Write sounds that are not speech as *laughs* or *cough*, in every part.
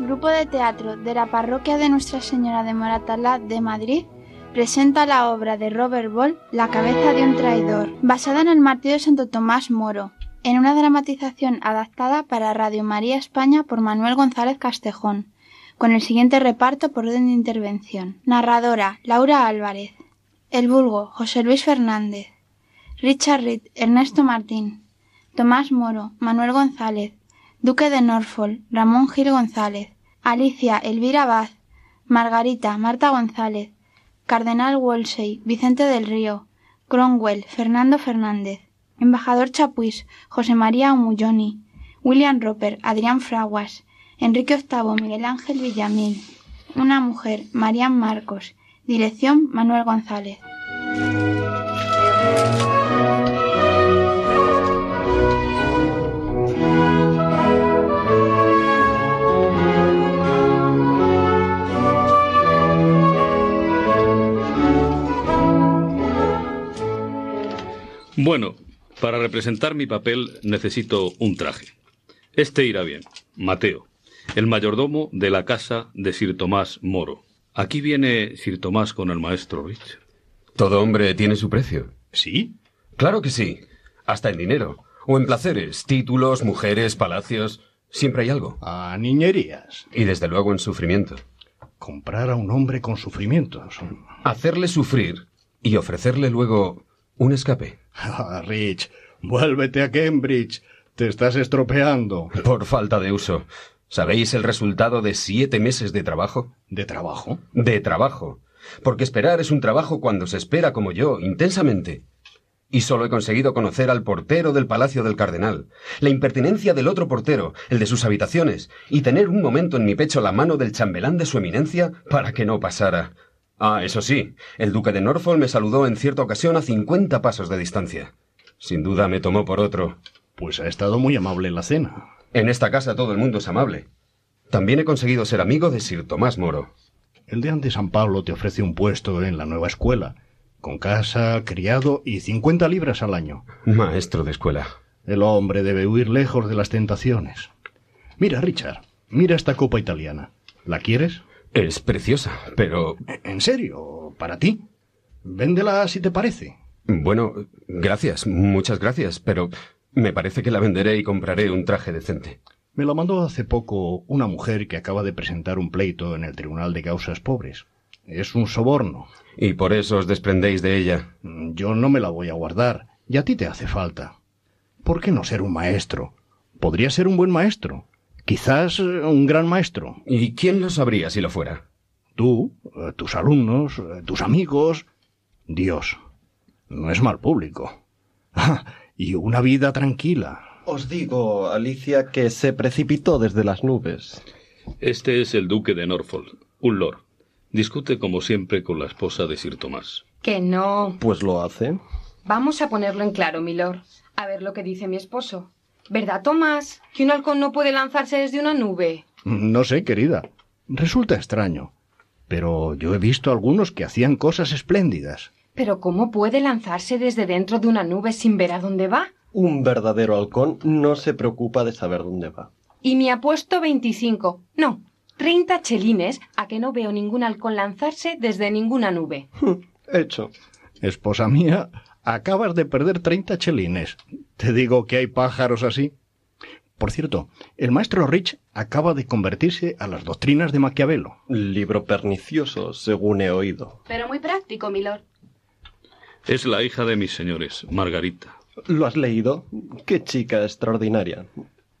Grupo de teatro de la parroquia de Nuestra Señora de Moratalá de Madrid, presenta la obra de Robert Ball, La cabeza de un traidor, basada en el martirio de Santo Tomás Moro, en una dramatización adaptada para Radio María España por Manuel González Castejón, con el siguiente reparto por orden de intervención. Narradora, Laura Álvarez. El vulgo, José Luis Fernández. Richard Reed, Ernesto Martín. Tomás Moro, Manuel González. Duque de Norfolk, Ramón Gil González. Alicia, Elvira Vaz. Margarita, Marta González. Cardenal Wolsey, Vicente del Río, Cromwell, Fernando Fernández, Embajador Chapuis, José María Umulloni, William Roper, Adrián Fraguas, Enrique VIII, Miguel Ángel Villamil, Una mujer, Marian Marcos, Dirección, Manuel González. Bueno, para representar mi papel necesito un traje. Este irá bien. Mateo, el mayordomo de la casa de Sir Tomás Moro. Aquí viene Sir Tomás con el maestro Rich. Todo hombre tiene su precio. ¿Sí? Claro que sí. Hasta en dinero. O en placeres, títulos, mujeres, palacios. Siempre hay algo. A niñerías. Y desde luego en sufrimiento. Comprar a un hombre con sufrimientos. Hacerle sufrir y ofrecerle luego un escape. Ah, Rich, vuélvete a Cambridge. Te estás estropeando. Por falta de uso. ¿Sabéis el resultado de siete meses de trabajo? ¿De trabajo? De trabajo. Porque esperar es un trabajo cuando se espera como yo, intensamente. Y solo he conseguido conocer al portero del Palacio del Cardenal, la impertinencia del otro portero, el de sus habitaciones, y tener un momento en mi pecho la mano del chambelán de su eminencia para que no pasara. Ah, eso sí, el duque de Norfolk me saludó en cierta ocasión a cincuenta pasos de distancia. Sin duda me tomó por otro. Pues ha estado muy amable en la cena. En esta casa todo el mundo es amable. También he conseguido ser amigo de Sir Tomás Moro. El deán de San Pablo te ofrece un puesto en la nueva escuela, con casa, criado y cincuenta libras al año. Maestro de escuela. El hombre debe huir lejos de las tentaciones. Mira, Richard, mira esta copa italiana. ¿La quieres? Es preciosa, pero... ¿En serio? ¿Para ti? Véndela si te parece. Bueno, gracias, muchas gracias, pero me parece que la venderé y compraré un traje decente. Me la mandó hace poco una mujer que acaba de presentar un pleito en el Tribunal de Causas Pobres. Es un soborno. ¿Y por eso os desprendéis de ella? Yo no me la voy a guardar, y a ti te hace falta. ¿Por qué no ser un maestro? Podría ser un buen maestro. Quizás eh, un gran maestro. ¿Y quién lo sabría si lo fuera? Tú, eh, tus alumnos, eh, tus amigos. Dios. No es mal público. y una vida tranquila. Os digo, Alicia, que se precipitó desde las nubes. Este es el duque de Norfolk, un lord. Discute como siempre con la esposa de Sir Tomás. Que no. Pues lo hace. Vamos a ponerlo en claro, milord. A ver lo que dice mi esposo. ¿Verdad, Tomás? ¿Que un halcón no puede lanzarse desde una nube? No sé, querida. Resulta extraño. Pero yo he visto algunos que hacían cosas espléndidas. Pero ¿cómo puede lanzarse desde dentro de una nube sin ver a dónde va? Un verdadero halcón no se preocupa de saber dónde va. Y me ha puesto veinticinco, no, treinta chelines a que no veo ningún halcón lanzarse desde ninguna nube. *laughs* Hecho. Esposa mía, acabas de perder treinta chelines. Te digo que hay pájaros así. Por cierto, el maestro Rich acaba de convertirse a las doctrinas de Maquiavelo. Libro pernicioso, según he oído. Pero muy práctico, milord. Es la hija de mis señores, Margarita. ¿Lo has leído? Qué chica extraordinaria.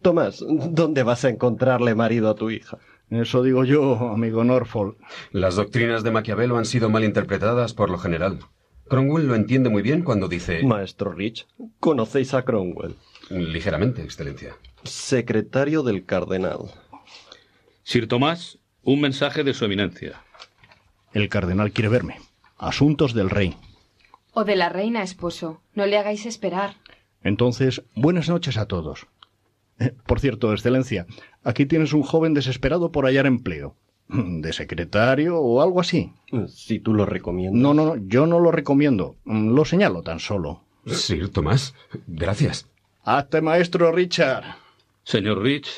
Tomás, ¿dónde vas a encontrarle marido a tu hija? Eso digo yo, amigo Norfolk. Las doctrinas de Maquiavelo han sido mal interpretadas por lo general. Cromwell lo entiende muy bien cuando dice... Maestro Rich, ¿conocéis a Cromwell? Ligeramente, Excelencia. Secretario del cardenal. Sir Tomás, un mensaje de su eminencia. El cardenal quiere verme. Asuntos del rey. O de la reina, esposo. No le hagáis esperar. Entonces, buenas noches a todos. Eh, por cierto, Excelencia, aquí tienes un joven desesperado por hallar empleo. ¿De secretario o algo así? Si tú lo recomiendas. No, no, no, yo no lo recomiendo. Lo señalo tan solo. Sir Tomás, gracias. Hazte maestro, Richard. Señor Rich,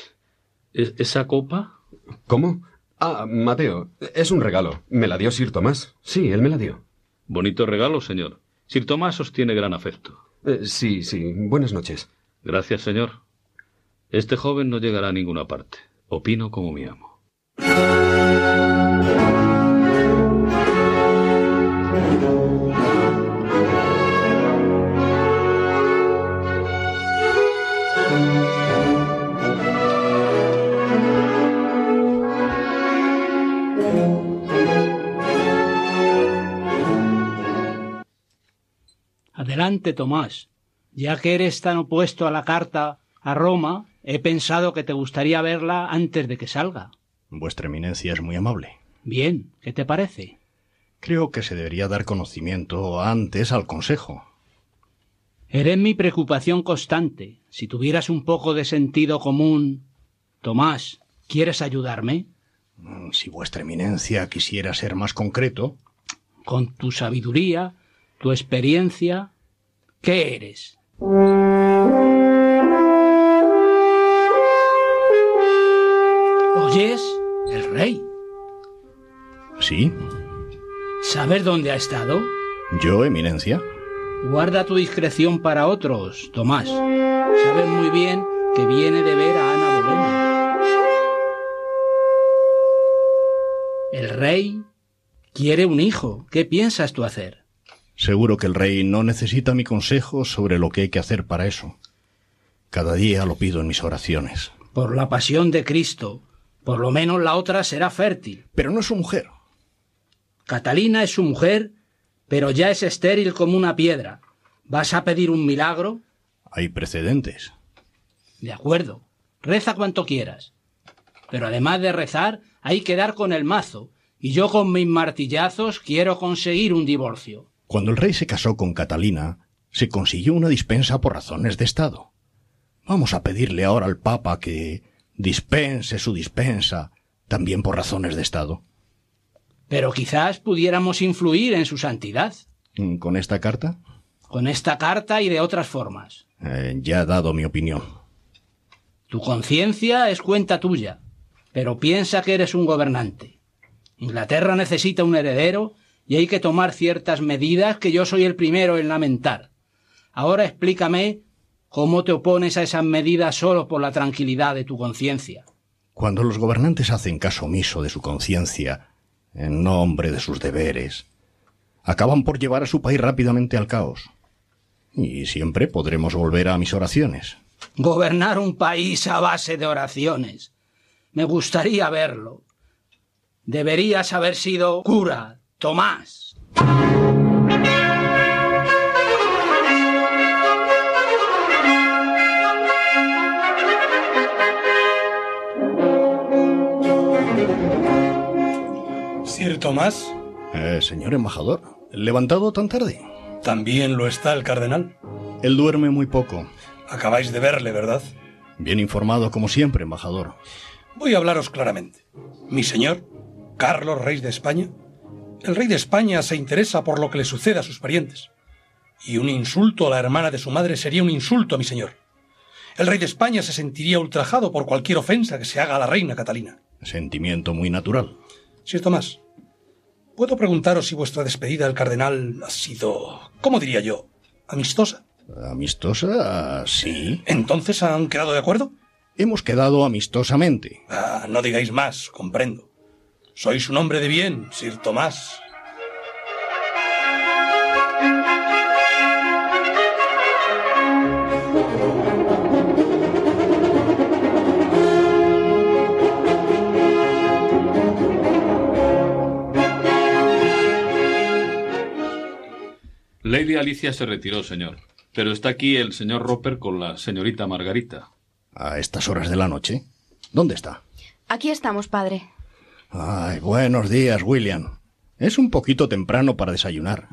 ¿es- ¿esa copa ¿Cómo? Ah, Mateo, es un regalo. Me la dio Sir Tomás. Sí, él me la dio. Bonito regalo, señor. Sir Tomás os tiene gran afecto. Eh, sí, sí. Buenas noches. Gracias, señor. Este joven no llegará a ninguna parte. Opino como mi amo. Adelante, Tomás. Ya que eres tan opuesto a la carta a Roma, he pensado que te gustaría verla antes de que salga. Vuestra eminencia es muy amable. Bien, ¿qué te parece? Creo que se debería dar conocimiento antes al Consejo. Eres mi preocupación constante. Si tuvieras un poco de sentido común. Tomás, ¿quieres ayudarme? Mm, Si vuestra eminencia quisiera ser más concreto. Con tu sabiduría, tu experiencia. ¿Qué eres? ¿Oyes? El rey. Sí, ¿Sabes dónde ha estado? yo, eminencia. Guarda tu discreción para otros, Tomás. Sabes muy bien que viene de ver a Ana Bolena. El rey quiere un hijo. ¿Qué piensas tú hacer? Seguro que el rey no necesita mi consejo sobre lo que hay que hacer para eso. Cada día lo pido en mis oraciones. Por la pasión de Cristo. Por lo menos la otra será fértil. Pero no es su mujer. Catalina es su mujer, pero ya es estéril como una piedra. ¿Vas a pedir un milagro? Hay precedentes. De acuerdo. Reza cuanto quieras. Pero además de rezar, hay que dar con el mazo. Y yo con mis martillazos quiero conseguir un divorcio. Cuando el rey se casó con Catalina, se consiguió una dispensa por razones de Estado. Vamos a pedirle ahora al Papa que dispense su dispensa también por razones de Estado. Pero quizás pudiéramos influir en su santidad. Mm, ¿Con esta carta? Con esta carta y de otras formas. Eh, ya he dado mi opinión. Tu conciencia es cuenta tuya, pero piensa que eres un gobernante. Inglaterra necesita un heredero y hay que tomar ciertas medidas que yo soy el primero en lamentar. Ahora explícame cómo te opones a esas medidas solo por la tranquilidad de tu conciencia. Cuando los gobernantes hacen caso omiso de su conciencia, en nombre de sus deberes, acaban por llevar a su país rápidamente al caos. Y siempre podremos volver a mis oraciones. Gobernar un país a base de oraciones. Me gustaría verlo. Deberías haber sido cura, Tomás. Sir Tomás, Eh, señor embajador, ¿levantado tan tarde? también lo está el cardenal. Él duerme muy poco. Acabáis de verle, ¿verdad? Bien informado como siempre, embajador. Voy a hablaros claramente. Mi señor, Carlos, rey de España, el rey de España se interesa por lo que le sucede a sus parientes. Y un insulto a la hermana de su madre sería un insulto a mi señor. El rey de España se sentiría ultrajado por cualquier ofensa que se haga a la reina Catalina. Sentimiento muy natural. Sir Tomás, ¿puedo preguntaros si vuestra despedida del cardenal ha sido, ¿cómo diría yo? ¿Amistosa? ¿Amistosa? Sí. ¿Entonces han quedado de acuerdo? Hemos quedado amistosamente. Ah, no digáis más, comprendo. Sois un hombre de bien, Sir Tomás. Lady Alicia se retiró, señor. Pero está aquí el señor Roper con la señorita Margarita. A estas horas de la noche. ¿Dónde está? Aquí estamos, padre. Ay, buenos días, William. Es un poquito temprano para desayunar.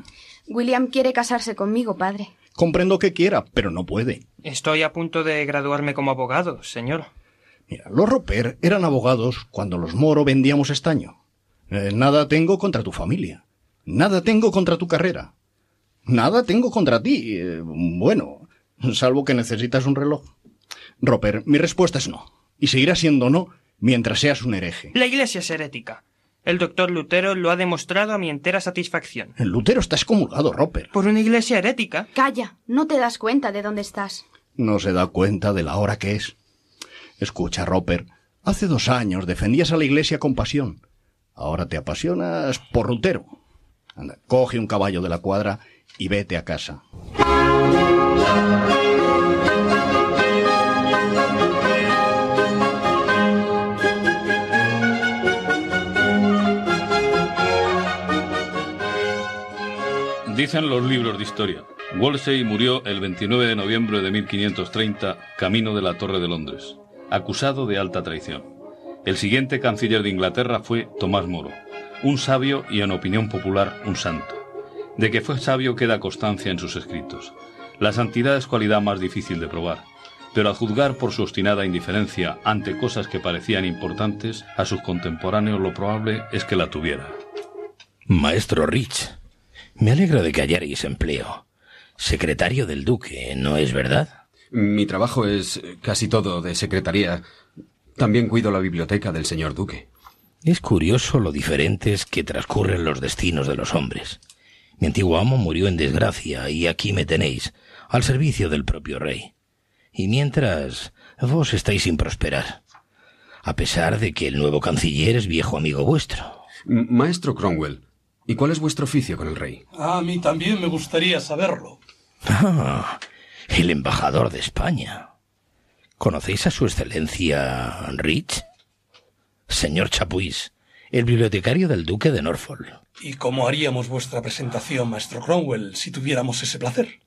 William quiere casarse conmigo, padre. Comprendo que quiera, pero no puede. Estoy a punto de graduarme como abogado, señor. Mira, los Roper eran abogados cuando los Moro vendíamos estaño. Eh, nada tengo contra tu familia. Nada tengo contra tu carrera. Nada tengo contra ti. Eh, bueno, salvo que necesitas un reloj. Roper, mi respuesta es no. Y seguirá siendo no mientras seas un hereje. La Iglesia es herética. El doctor Lutero lo ha demostrado a mi entera satisfacción. El Lutero está excomulgado, Roper. ¿Por una iglesia herética? Calla, no te das cuenta de dónde estás. No se da cuenta de la hora que es. Escucha, Roper, hace dos años defendías a la iglesia con pasión. Ahora te apasionas por Lutero. Anda, coge un caballo de la cuadra y vete a casa. Dicen los libros de historia. Wolsey murió el 29 de noviembre de 1530, camino de la Torre de Londres, acusado de alta traición. El siguiente canciller de Inglaterra fue Tomás Moro, un sabio y en opinión popular un santo. De que fue sabio queda constancia en sus escritos. La santidad es cualidad más difícil de probar, pero a juzgar por su obstinada indiferencia ante cosas que parecían importantes, a sus contemporáneos lo probable es que la tuviera. Maestro Rich, me alegra de que hallaréis empleo. Secretario del Duque, ¿no es verdad? Mi trabajo es casi todo de secretaría. También cuido la biblioteca del señor Duque. Es curioso lo diferentes que transcurren los destinos de los hombres. Mi antiguo amo murió en desgracia y aquí me tenéis, al servicio del propio rey. Y mientras vos estáis sin prosperar, a pesar de que el nuevo canciller es viejo amigo vuestro. Maestro Cromwell, ¿y cuál es vuestro oficio con el rey? A mí también me gustaría saberlo. Ah, el embajador de España. ¿Conocéis a su excelencia Rich? Señor Chapuis, el bibliotecario del duque de Norfolk. ¿Y cómo haríamos vuestra presentación, maestro Cromwell, si tuviéramos ese placer?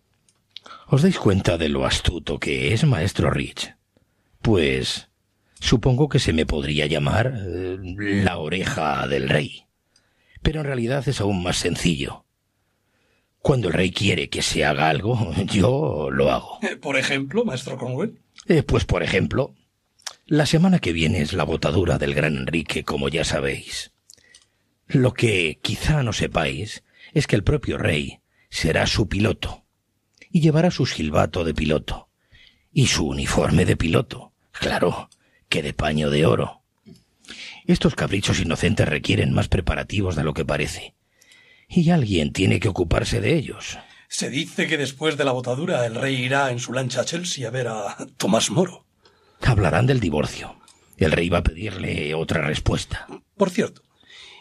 ¿Os dais cuenta de lo astuto que es, maestro Rich? Pues supongo que se me podría llamar eh, la oreja del rey. Pero en realidad es aún más sencillo. Cuando el rey quiere que se haga algo, yo lo hago. Eh, Por ejemplo, maestro Cromwell. Eh, pues por ejemplo, la semana que viene es la botadura del gran Enrique, como ya sabéis. Lo que quizá no sepáis es que el propio rey será su piloto y llevará su silbato de piloto y su uniforme de piloto, claro, que de paño de oro. Estos caprichos inocentes requieren más preparativos de lo que parece, y alguien tiene que ocuparse de ellos. Se dice que después de la botadura el rey irá en su lancha a Chelsea a ver a Tomás Moro. Hablarán del divorcio. El rey va a pedirle otra respuesta. Por cierto,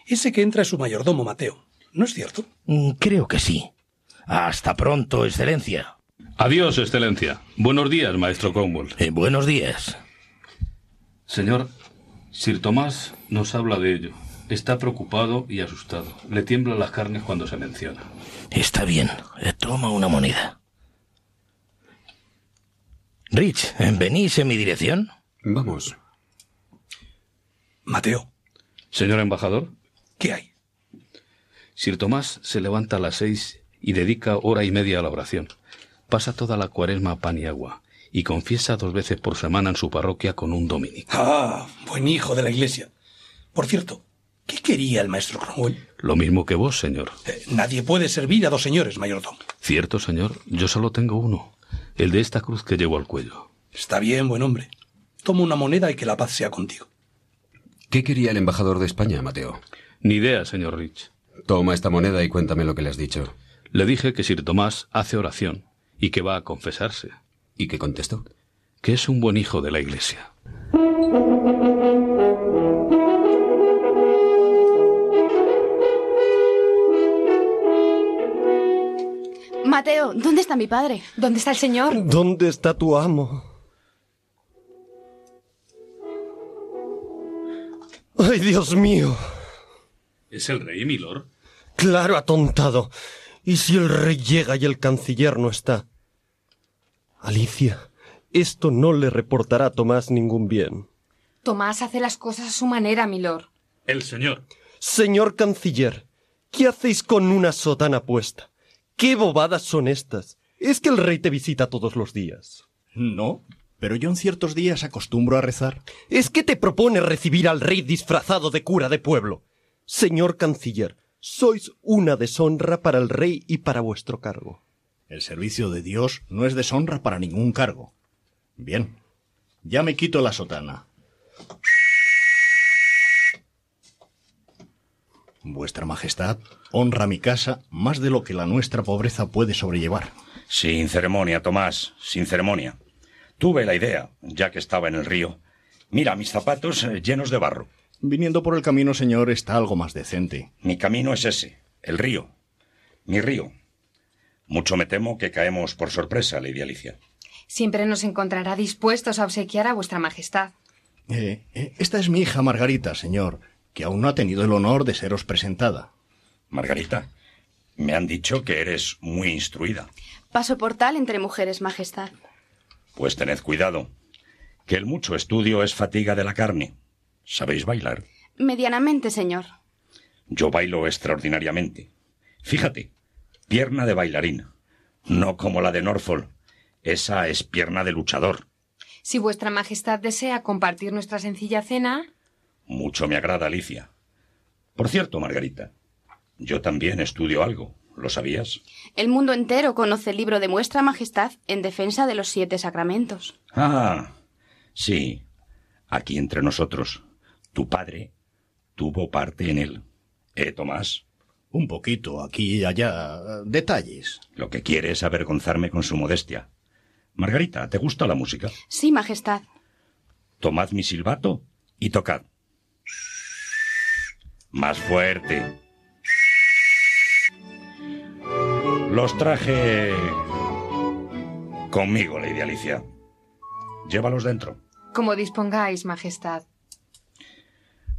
ese que entra es su mayordomo Mateo. ¿No es cierto? Mm, Creo que sí. Hasta pronto, Excelencia. Adiós, Excelencia. Buenos días, maestro Cromwell. Eh, buenos días. Señor, Sir Tomás nos habla de ello. Está preocupado y asustado. Le tiemblan las carnes cuando se menciona. Está bien. Toma una moneda. Rich, ¿venís en mi dirección? Vamos. Mateo, Señor embajador, ¿qué hay? Sir Tomás se levanta a las seis y dedica hora y media a la oración. Pasa toda la cuaresma a pan y agua y confiesa dos veces por semana en su parroquia con un dominico. Ah, buen hijo de la iglesia. Por cierto, ¿qué quería el maestro Cromwell? Lo mismo que vos, señor. Eh, nadie puede servir a dos señores, mayordomo. Cierto, señor, yo solo tengo uno, el de esta cruz que llevo al cuello. Está bien, buen hombre. Toma una moneda y que la paz sea contigo. ¿Qué quería el embajador de España, Mateo? Ni idea, señor Rich. Toma esta moneda y cuéntame lo que le has dicho. Le dije que Sir Tomás hace oración y que va a confesarse, ¿Y qué contestó? que es un buen hijo de la iglesia. Mateo, ¿dónde está mi padre? ¿Dónde está el señor? ¿Dónde está tu amo? ¡Ay, Dios mío! ¿Es el rey, milord? Claro, atontado. ¿Y si el rey llega y el canciller no está? Alicia, esto no le reportará a Tomás ningún bien. Tomás hace las cosas a su manera, milord. El señor. Señor canciller, ¿qué hacéis con una sotana puesta? ¿Qué bobadas son estas? ¿Es que el rey te visita todos los días? No, pero yo en ciertos días acostumbro a rezar. ¿Es que te propone recibir al rey disfrazado de cura de pueblo? Señor canciller, sois una deshonra para el rey y para vuestro cargo. El servicio de Dios no es deshonra para ningún cargo. Bien, ya me quito la sotana. Vuestra Majestad honra mi casa más de lo que la nuestra pobreza puede sobrellevar. Sin ceremonia, Tomás, sin ceremonia. Tuve la idea, ya que estaba en el río. Mira, mis zapatos eh, llenos de barro. Viniendo por el camino, señor, está algo más decente. Mi camino es ese, el río. Mi río, mucho me temo que caemos por sorpresa, Lady Alicia. Siempre nos encontrará dispuestos a obsequiar a vuestra majestad. Eh, eh, esta es mi hija Margarita, señor, que aún no ha tenido el honor de seros presentada. Margarita, me han dicho que eres muy instruida. Paso por tal entre mujeres, majestad. Pues tened cuidado, que el mucho estudio es fatiga de la carne. ¿Sabéis bailar? Medianamente, señor. Yo bailo extraordinariamente. Fíjate, pierna de bailarina. No como la de Norfolk. Esa es pierna de luchador. Si vuestra majestad desea compartir nuestra sencilla cena. Mucho me agrada, Alicia. Por cierto, Margarita, yo también estudio algo. ¿Lo sabías? El mundo entero conoce el libro de vuestra majestad en defensa de los siete sacramentos. Ah, sí. Aquí entre nosotros. Tu padre tuvo parte en él. ¿Eh, Tomás? Un poquito, aquí y allá. Detalles. Lo que quiere es avergonzarme con su modestia. Margarita, ¿te gusta la música? Sí, majestad. Tomad mi silbato y tocad. Más fuerte. Los traje conmigo, Lady Alicia. Llévalos dentro. Como dispongáis, majestad.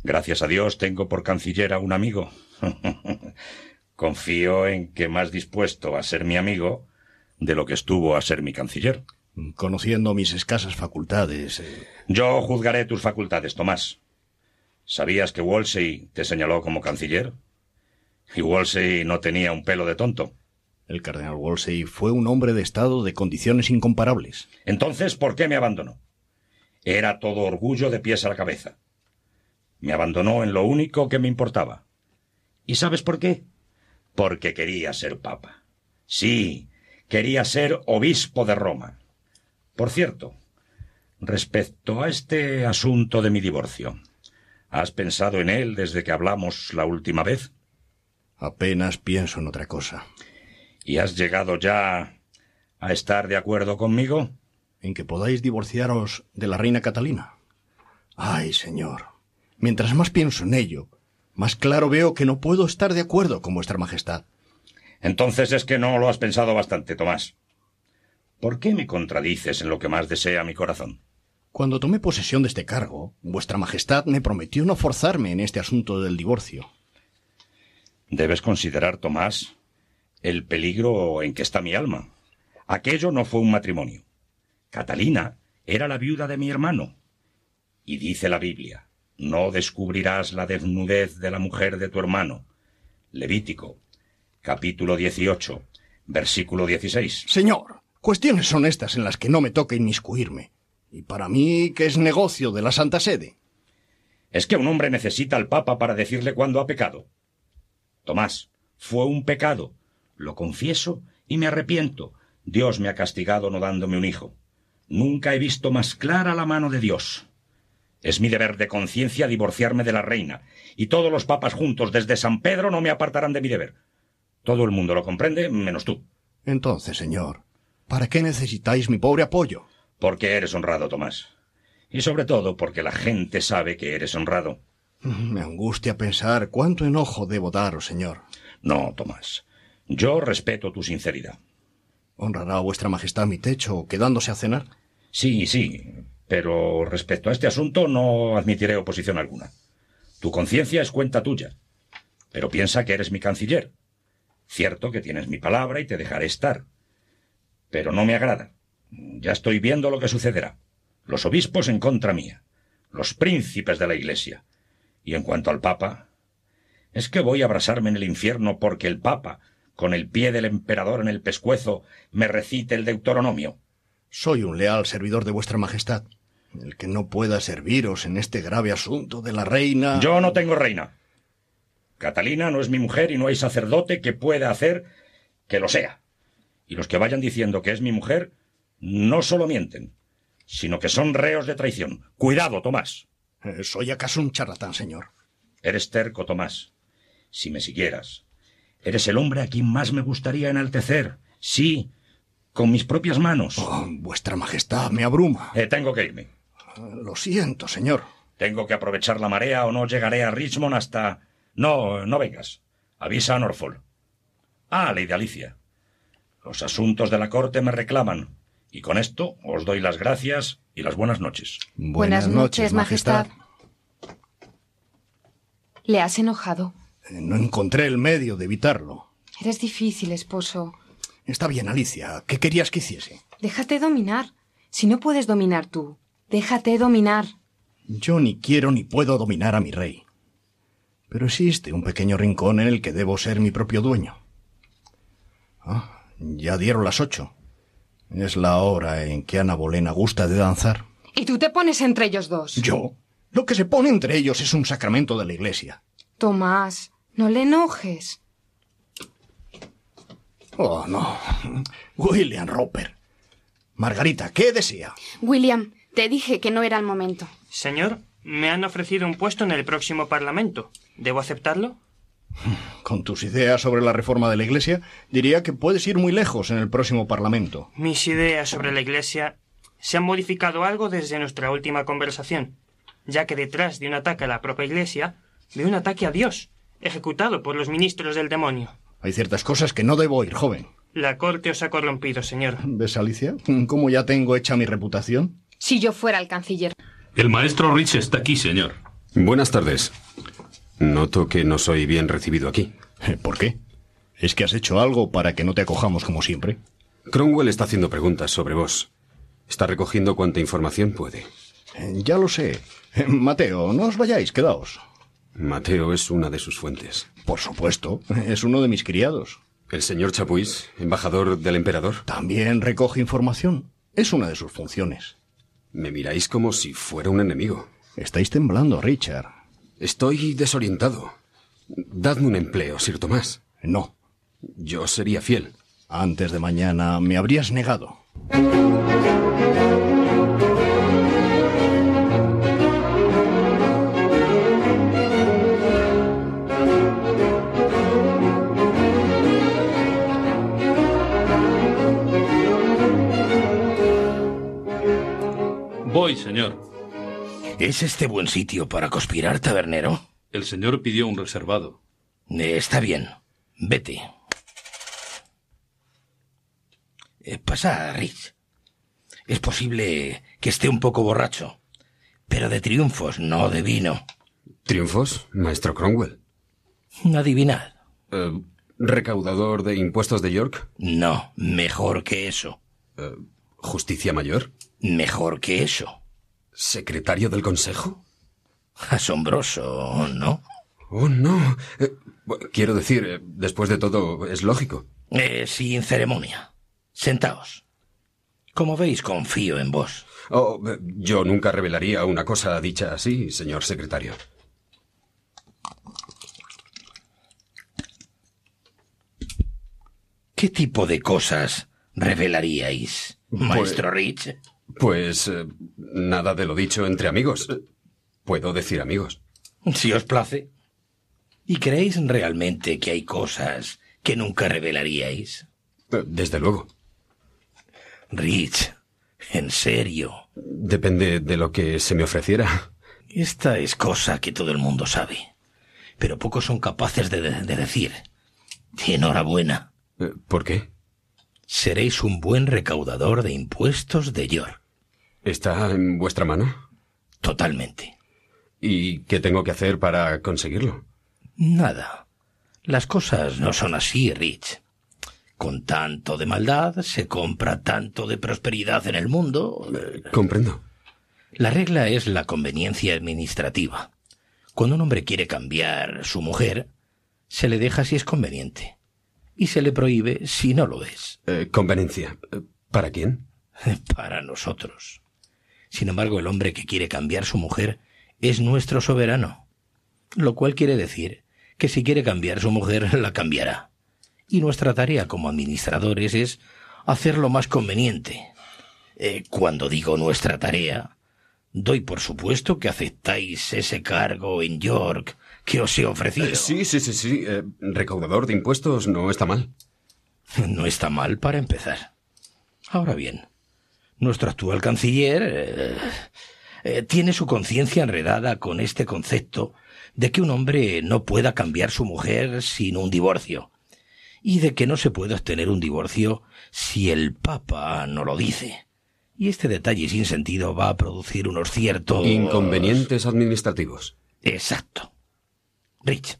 Gracias a Dios tengo por canciller a un amigo. *laughs* Confío en que más dispuesto a ser mi amigo de lo que estuvo a ser mi canciller. Conociendo mis escasas facultades. Eh... Yo juzgaré tus facultades, Tomás. ¿Sabías que Wolsey te señaló como canciller? Y Wolsey no tenía un pelo de tonto. El cardenal Wolsey fue un hombre de estado de condiciones incomparables. Entonces, ¿por qué me abandonó? Era todo orgullo de pies a la cabeza. Me abandonó en lo único que me importaba. ¿Y sabes por qué? Porque quería ser papa. Sí, quería ser obispo de Roma. Por cierto, respecto a este asunto de mi divorcio, ¿has pensado en él desde que hablamos la última vez? Apenas pienso en otra cosa. ¿Y has llegado ya a estar de acuerdo conmigo? En que podáis divorciaros de la reina Catalina. Ay, señor. Mientras más pienso en ello, más claro veo que no puedo estar de acuerdo con vuestra majestad. Entonces es que no lo has pensado bastante, Tomás. ¿Por qué me contradices en lo que más desea mi corazón? Cuando tomé posesión de este cargo, vuestra majestad me prometió no forzarme en este asunto del divorcio. Debes considerar, Tomás, el peligro en que está mi alma. Aquello no fue un matrimonio. Catalina era la viuda de mi hermano. Y dice la Biblia, no descubrirás la desnudez de la mujer de tu hermano. Levítico, capítulo 18, versículo 16. Señor, cuestiones son estas en las que no me toca inmiscuirme. Y para mí, ¿qué es negocio de la Santa Sede? Es que un hombre necesita al Papa para decirle cuándo ha pecado. Tomás, fue un pecado. Lo confieso y me arrepiento. Dios me ha castigado no dándome un hijo. Nunca he visto más clara la mano de Dios. Es mi deber de conciencia divorciarme de la reina, y todos los papas juntos desde San Pedro no me apartarán de mi deber. Todo el mundo lo comprende, menos tú. Entonces, señor, ¿para qué necesitáis mi pobre apoyo? Porque eres honrado, Tomás. Y sobre todo porque la gente sabe que eres honrado. Me angustia pensar cuánto enojo debo daros, señor. No, Tomás. Yo respeto tu sinceridad. ¿Honrará vuestra majestad mi techo quedándose a cenar? Sí, sí, pero respecto a este asunto no admitiré oposición alguna. Tu conciencia es cuenta tuya. Pero piensa que eres mi canciller. Cierto que tienes mi palabra y te dejaré estar. Pero no me agrada. Ya estoy viendo lo que sucederá. Los obispos en contra mía. Los príncipes de la Iglesia. Y en cuanto al Papa, es que voy a abrasarme en el infierno porque el Papa, con el pie del emperador en el pescuezo, me recite el Deuteronomio. Soy un leal servidor de vuestra majestad. El que no pueda serviros en este grave asunto de la reina. Yo no tengo reina. Catalina no es mi mujer y no hay sacerdote que pueda hacer que lo sea. Y los que vayan diciendo que es mi mujer no solo mienten, sino que son reos de traición. Cuidado, Tomás. Eh, ¿Soy acaso un charlatán, señor? Eres terco, Tomás. si me siguieras. Eres el hombre a quien más me gustaría enaltecer. Sí, con mis propias manos. Oh, vuestra Majestad me abruma. Eh, tengo que irme. Lo siento, señor. Tengo que aprovechar la marea o no llegaré a Richmond hasta... No, no vengas. Avisa a Norfolk. Ah, Lady Alicia. Los asuntos de la corte me reclaman. Y con esto os doy las gracias y las buenas noches. Buenas, noches, Majestad. ¿Le has enojado? Eh, No encontré el medio de evitarlo. Eres difícil, esposo. Está bien, Alicia. ¿Qué querías que hiciese? Déjate dominar. Si no puedes dominar tú, déjate dominar. Yo ni quiero ni puedo dominar a mi rey. Pero existe un pequeño rincón en el que debo ser mi propio dueño. Ah, ya dieron las ocho. Es la hora en que Ana Bolena gusta de danzar. Y tú te pones entre ellos dos. ¿Yo? Lo que se pone entre ellos es un sacramento de la iglesia. Tomás, no le enojes. Oh, no. William Roper. Margarita, ¿qué desea? William, te dije que no era el momento. Señor, me han ofrecido un puesto en el próximo Parlamento. ¿Debo aceptarlo? Con tus ideas sobre la reforma de la iglesia, diría que puedes ir muy lejos en el próximo Parlamento. Mis ideas sobre la Iglesia se han modificado algo desde nuestra última conversación, ya que detrás de un ataque a la propia Iglesia veo un ataque a Dios, ejecutado por los ministros del demonio. Hay ciertas cosas que no debo oír, joven. La corte os ha corrompido, señor. ¿Ves, Alicia? ¿Cómo ya tengo hecha mi reputación? Si yo fuera el canciller. El maestro Rich está aquí, señor. Buenas tardes. Noto que no soy bien recibido aquí. Eh, ¿Por qué? ¿Es que has hecho algo para que no te acojamos como siempre? Cromwell está haciendo preguntas sobre vos. Está recogiendo cuanta información puede. Eh, Ya lo sé. Eh, Mateo, no os vayáis, quedaos. Mateo es una de sus fuentes. Por supuesto, es uno de mis criados. El señor Chapuis, embajador del emperador. También recoge información. Es una de sus funciones. Me miráis como si fuera un enemigo. Estáis temblando, Richard. Estoy desorientado. Dadme un empleo, Sir Tomás. No. Yo sería fiel. Antes de mañana me habrías negado. Señor. ¿Es este buen sitio para conspirar, tabernero? El señor pidió un reservado. Eh, está bien. Vete. Eh, pasa, Rich. Es posible que esté un poco borracho, pero de triunfos, no de vino. ¿Triunfos, maestro Cromwell? Adivinad. Eh, ¿Recaudador de impuestos de York? No, mejor que eso. Eh, ¿Justicia mayor? Mejor que eso. ¿Secretario del Consejo? Asombroso, ¿no? Oh, no. Eh, quiero decir, eh, después de todo, es lógico. Eh, sin ceremonia. Sentaos. Como veis, confío en vos. Oh, yo nunca revelaría una cosa dicha así, señor secretario. ¿Qué tipo de cosas revelaríais, maestro Rich? Pues eh, nada de lo dicho entre amigos. Puedo decir amigos. Si os place. ¿Y creéis realmente que hay cosas que nunca revelaríais? Eh, Desde luego. Rich, en serio. Depende de lo que se me ofreciera. Esta es cosa que todo el mundo sabe, pero pocos son capaces de, de decir. Enhorabuena. Eh, ¿Por qué? Seréis un buen recaudador de impuestos de York. ¿Está en vuestra mano? Totalmente. ¿Y qué tengo que hacer para conseguirlo? Nada. Las cosas no son así, Rich. Con tanto de maldad se compra tanto de prosperidad en el mundo. Comprendo. La regla es la conveniencia administrativa. Cuando un hombre quiere cambiar su mujer, se le deja si es conveniente. Y se le prohíbe si no lo es. Eh, conveniencia. Eh, ¿Para quién? *laughs* Para nosotros. Sin embargo, el hombre que quiere cambiar su mujer es nuestro soberano. Lo cual quiere decir que si quiere cambiar su mujer, *laughs* la cambiará. Y nuestra tarea como administradores es hacerlo más conveniente. Eh, cuando digo nuestra tarea, doy por supuesto que aceptáis ese cargo en York que os he ofrecido. Eh, sí, sí, sí, sí. Eh, recaudador de impuestos no está mal. No está mal para empezar. Ahora bien, nuestro actual canciller eh, eh, tiene su conciencia enredada con este concepto de que un hombre no pueda cambiar su mujer sin un divorcio y de que no se puede obtener un divorcio si el Papa no lo dice. Y este detalle sin sentido va a producir unos ciertos... Inconvenientes administrativos. Exacto. Rich,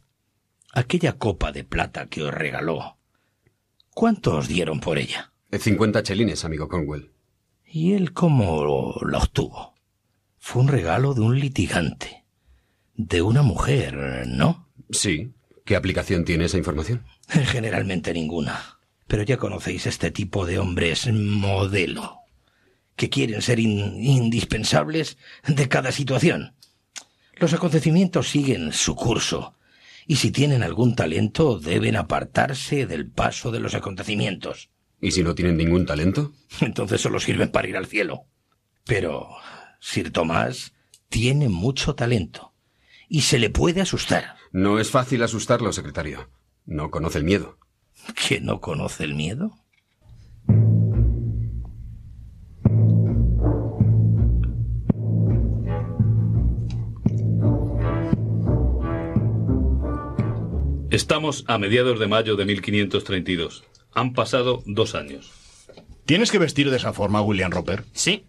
aquella copa de plata que os regaló, ¿cuánto os dieron por ella? 50 chelines, amigo Conwell. ¿Y él cómo la obtuvo? Fue un regalo de un litigante. De una mujer, ¿no? Sí. ¿Qué aplicación tiene esa información? *laughs* Generalmente ninguna. Pero ya conocéis este tipo de hombres modelo, que quieren ser in- indispensables de cada situación. Los acontecimientos siguen su curso, y si tienen algún talento deben apartarse del paso de los acontecimientos. ¿Y si no tienen ningún talento? *laughs* Entonces solo sirven para ir al cielo. Pero Sir Tomás tiene mucho talento, y se le puede asustar. No es fácil asustarlo, secretario. No conoce el miedo. ¿Que no conoce el miedo? Estamos a mediados de mayo de 1532. Han pasado dos años. ¿Tienes que vestir de esa forma, William Roper? Sí,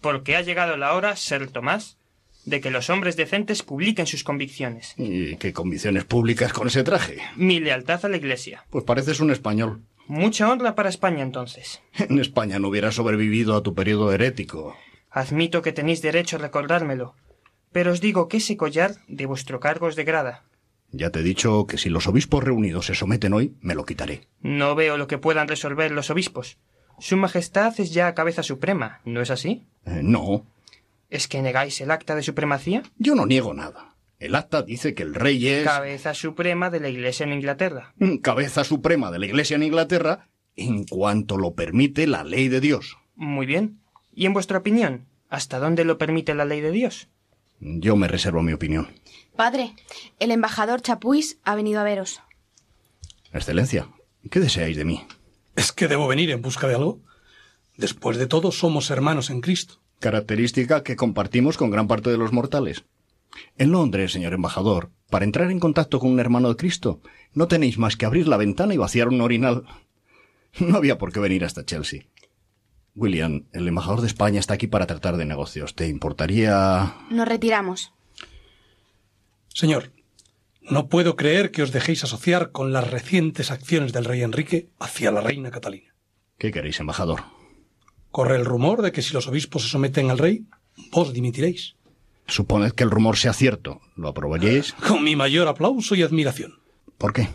porque ha llegado la hora, Sir Tomás, de que los hombres decentes publiquen sus convicciones. ¿Y qué convicciones públicas con ese traje? Mi lealtad a la Iglesia. Pues pareces un español. Mucha honra para España entonces. En España no hubieras sobrevivido a tu periodo herético. Admito que tenéis derecho a recordármelo, pero os digo que ese collar de vuestro cargo os degrada. Ya te he dicho que si los obispos reunidos se someten hoy, me lo quitaré. No veo lo que puedan resolver los obispos. Su Majestad es ya cabeza suprema, ¿no es así? Eh, no, ¿Es que negáis el acta de supremacía? yo no niego nada. El acta dice que el rey es Cabeza suprema de la Iglesia en Inglaterra. cabeza suprema de la Iglesia en Inglaterra en cuanto lo permite la ley de Dios. Muy bien. ¿Y en vuestra opinión, hasta dónde lo permite la ley de Dios? Yo me reservo mi opinión. Padre, el embajador Chapuis ha venido a veros. Excelencia, ¿qué deseáis de mí? ¿Es que debo venir en busca de algo? Después de todo, somos hermanos en Cristo. Característica que compartimos con gran parte de los mortales. En Londres, señor embajador, para entrar en contacto con un hermano de Cristo, no tenéis más que abrir la ventana y vaciar un orinal. No había por qué venir hasta Chelsea. William, el embajador de España está aquí para tratar de negocios. ¿Te importaría... Nos retiramos. Señor, no puedo creer que os dejéis asociar con las recientes acciones del rey Enrique hacia la reina Catalina. ¿Qué queréis, embajador? Corre el rumor de que si los obispos se someten al rey, vos dimitiréis. Suponed que el rumor sea cierto. ¿Lo aprobaríais? *laughs* Con mi mayor aplauso y admiración. ¿Por qué?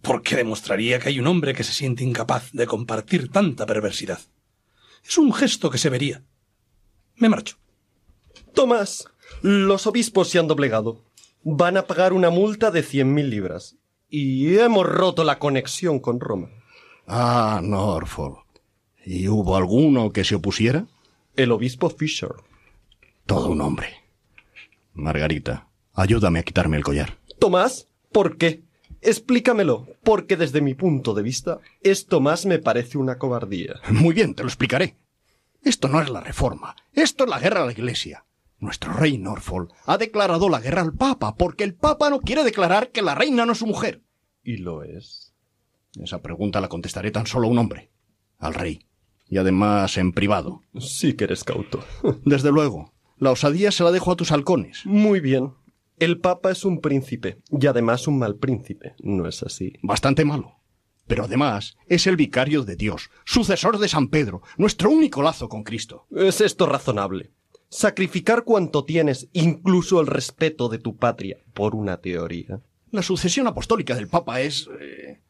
Porque demostraría que hay un hombre que se siente incapaz de compartir tanta perversidad. Es un gesto que se vería. Me marcho. Tomás, los obispos se han doblegado. Van a pagar una multa de cien mil libras. Y hemos roto la conexión con Roma. Ah, Norfolk. ¿Y hubo alguno que se opusiera? El obispo Fisher. Todo un hombre. Margarita, ayúdame a quitarme el collar. Tomás, ¿por qué? Explícamelo, porque desde mi punto de vista, esto más me parece una cobardía. Muy bien, te lo explicaré. Esto no es la reforma, esto es la guerra a la Iglesia. Nuestro rey Norfolk ha declarado la guerra al Papa porque el Papa no quiere declarar que la reina no es su mujer. ¿Y lo es? Esa pregunta la contestaré tan solo a un hombre, al rey. Y además en privado. Sí que eres cauto. Desde luego. La osadía se la dejo a tus halcones. Muy bien. El Papa es un príncipe, y además un mal príncipe, ¿no es así? Bastante malo. Pero además es el vicario de Dios, sucesor de San Pedro, nuestro único lazo con Cristo. ¿Es esto razonable? Sacrificar cuanto tienes, incluso el respeto de tu patria, por una teoría. La sucesión apostólica del Papa es... eh,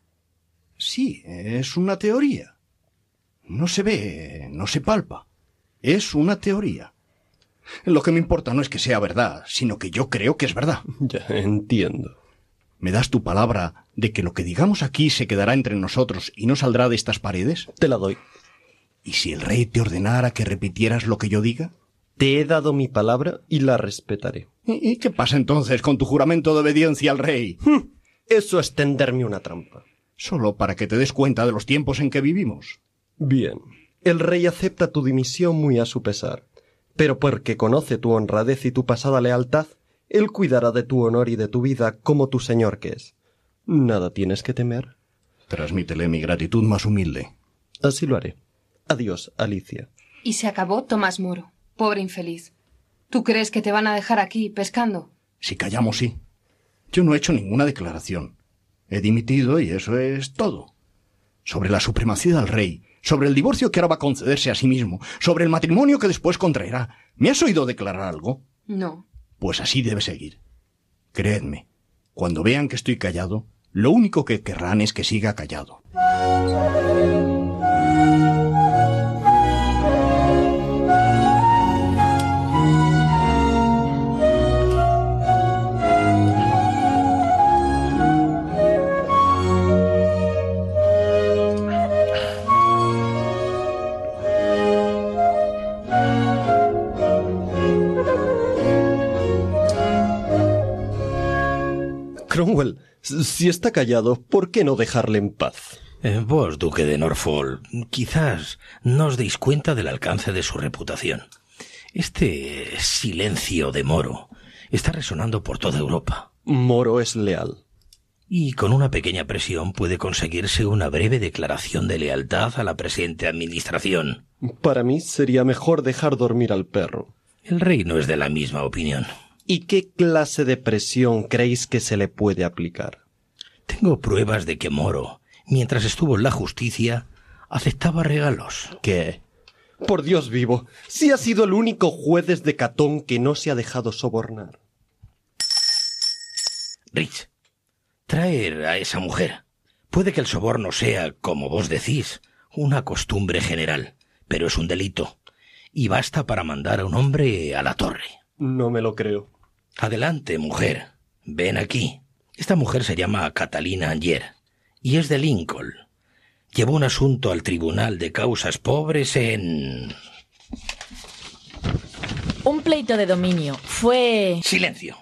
Sí, es una teoría. No se ve, no se palpa. Es una teoría. Lo que me importa no es que sea verdad, sino que yo creo que es verdad. Ya entiendo. ¿Me das tu palabra de que lo que digamos aquí se quedará entre nosotros y no saldrá de estas paredes? Te la doy. ¿Y si el rey te ordenara que repitieras lo que yo diga? Te he dado mi palabra y la respetaré. ¿Y qué pasa entonces con tu juramento de obediencia al rey? Hm, Eso es tenderme una trampa. Solo para que te des cuenta de los tiempos en que vivimos. Bien. El rey acepta tu dimisión muy a su pesar, pero porque conoce tu honradez y tu pasada lealtad, él cuidará de tu honor y de tu vida como tu señor que es. Nada tienes que temer. Transmítele mi gratitud más humilde. Así lo haré. Adiós, Alicia. Y se acabó Tomás Moro. Pobre infeliz. ¿Tú crees que te van a dejar aquí pescando? Si callamos, sí. Yo no he hecho ninguna declaración. He dimitido y eso es todo. Sobre la supremacía del rey, sobre el divorcio que ahora va a concederse a sí mismo, sobre el matrimonio que después contraerá. ¿Me has oído declarar algo? No. Pues así debe seguir. Creedme, cuando vean que estoy callado, lo único que querrán es que siga callado. Cromwell, si está callado, ¿por qué no dejarle en paz? Eh, vos, duque de Norfolk, quizás no os deis cuenta del alcance de su reputación. Este silencio de Moro está resonando por toda Europa. Moro es leal. Y con una pequeña presión puede conseguirse una breve declaración de lealtad a la presente administración. Para mí sería mejor dejar dormir al perro. El rey no es de la misma opinión. ¿Y qué clase de presión creéis que se le puede aplicar? Tengo pruebas de que Moro, mientras estuvo en la justicia, aceptaba regalos. ¿Qué? Por Dios vivo, si ha sido el único juez desde Catón que no se ha dejado sobornar. Rich, traer a esa mujer. Puede que el soborno sea, como vos decís, una costumbre general, pero es un delito. Y basta para mandar a un hombre a la torre. No me lo creo. Adelante, mujer. Ven aquí. Esta mujer se llama Catalina Anger y es de Lincoln. Llevó un asunto al Tribunal de Causas Pobres en... Un pleito de dominio. Fue... Silencio.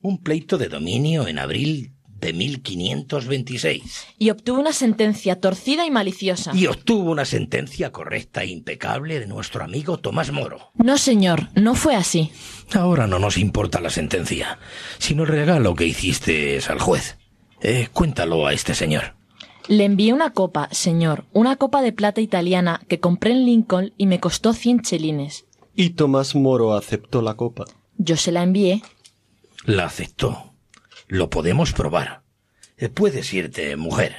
Un pleito de dominio en abril de 1526. Y obtuvo una sentencia torcida y maliciosa. Y obtuvo una sentencia correcta e impecable de nuestro amigo Tomás Moro. No, señor, no fue así. Ahora no nos importa la sentencia, sino el regalo que hiciste al juez. Eh, cuéntalo a este señor. Le envié una copa, señor, una copa de plata italiana que compré en Lincoln y me costó cien chelines. ¿Y Tomás Moro aceptó la copa? Yo se la envié. La aceptó. Lo podemos probar. Eh, Puedes irte, mujer.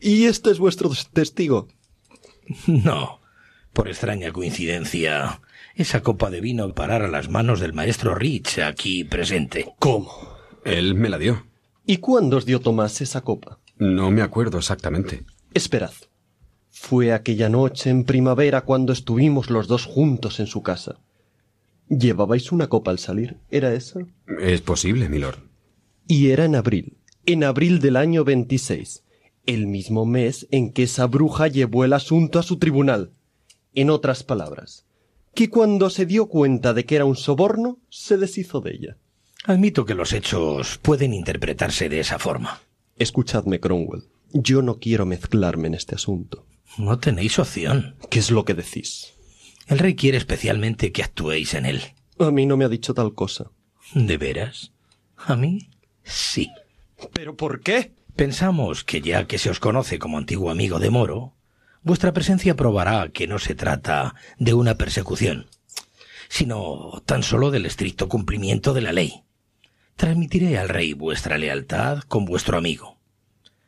¿Y este es vuestro testigo? *laughs* No. Por extraña coincidencia, esa copa de vino parar a las manos del maestro Rich aquí presente. ¿Cómo? Él me la dio. ¿Y cuándo os dio Tomás esa copa? No me acuerdo exactamente. Esperad. Fue aquella noche en primavera cuando estuvimos los dos juntos en su casa. ¿Llevabais una copa al salir? ¿Era esa? Es posible, milord. Y era en abril, en abril del año 26, el mismo mes en que esa bruja llevó el asunto a su tribunal. En otras palabras, que cuando se dio cuenta de que era un soborno, se deshizo de ella. Admito que los hechos pueden interpretarse de esa forma. Escuchadme, Cromwell. Yo no quiero mezclarme en este asunto. No tenéis opción. ¿Qué es lo que decís? El rey quiere especialmente que actuéis en él. A mí no me ha dicho tal cosa. ¿De veras? ¿A mí? Sí. ¿Pero por qué? Pensamos que ya que se os conoce como antiguo amigo de Moro, vuestra presencia probará que no se trata de una persecución, sino tan solo del estricto cumplimiento de la ley. Transmitiré al rey vuestra lealtad con vuestro amigo.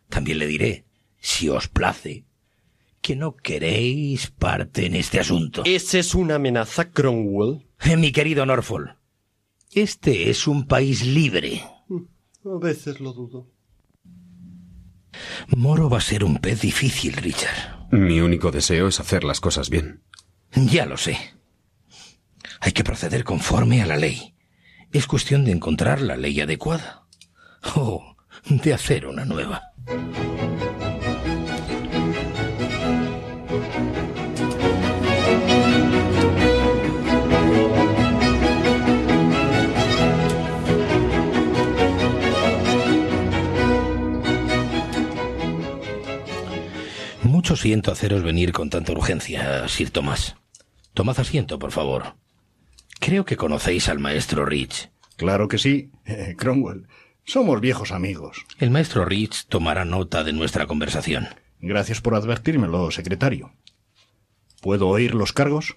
También le diré, si os place, que no queréis parte en este asunto. ¿Esa es una amenaza, Cromwell? Eh, mi querido Norfolk, este es un país libre. A veces lo dudo. Moro va a ser un pez difícil, Richard. Mi único deseo es hacer las cosas bien. Ya lo sé. Hay que proceder conforme a la ley. Es cuestión de encontrar la ley adecuada. O de hacer una nueva. Mucho siento haceros venir con tanta urgencia, Sir Tomás. Tomad asiento, por favor. Creo que conocéis al maestro Rich. Claro que sí, eh, Cromwell. Somos viejos amigos. El maestro Rich tomará nota de nuestra conversación. Gracias por advertírmelo, secretario. ¿Puedo oír los cargos?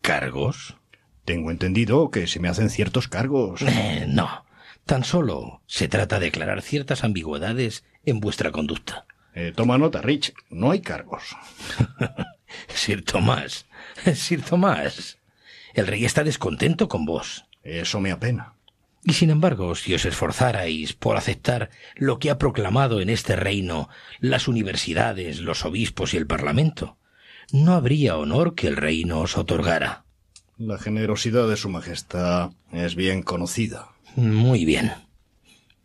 ¿Cargos? Tengo entendido que se me hacen ciertos cargos. Eh, no. Tan solo se trata de aclarar ciertas ambigüedades en vuestra conducta. Eh, toma nota, Rich. No hay cargos. *laughs* Sir Tomás. *laughs* Sir Tomás. El rey está descontento con vos. Eso me apena. Y sin embargo, si os esforzarais por aceptar lo que ha proclamado en este reino las universidades, los obispos y el parlamento, no habría honor que el reino os otorgara. La generosidad de su Majestad es bien conocida. Muy bien.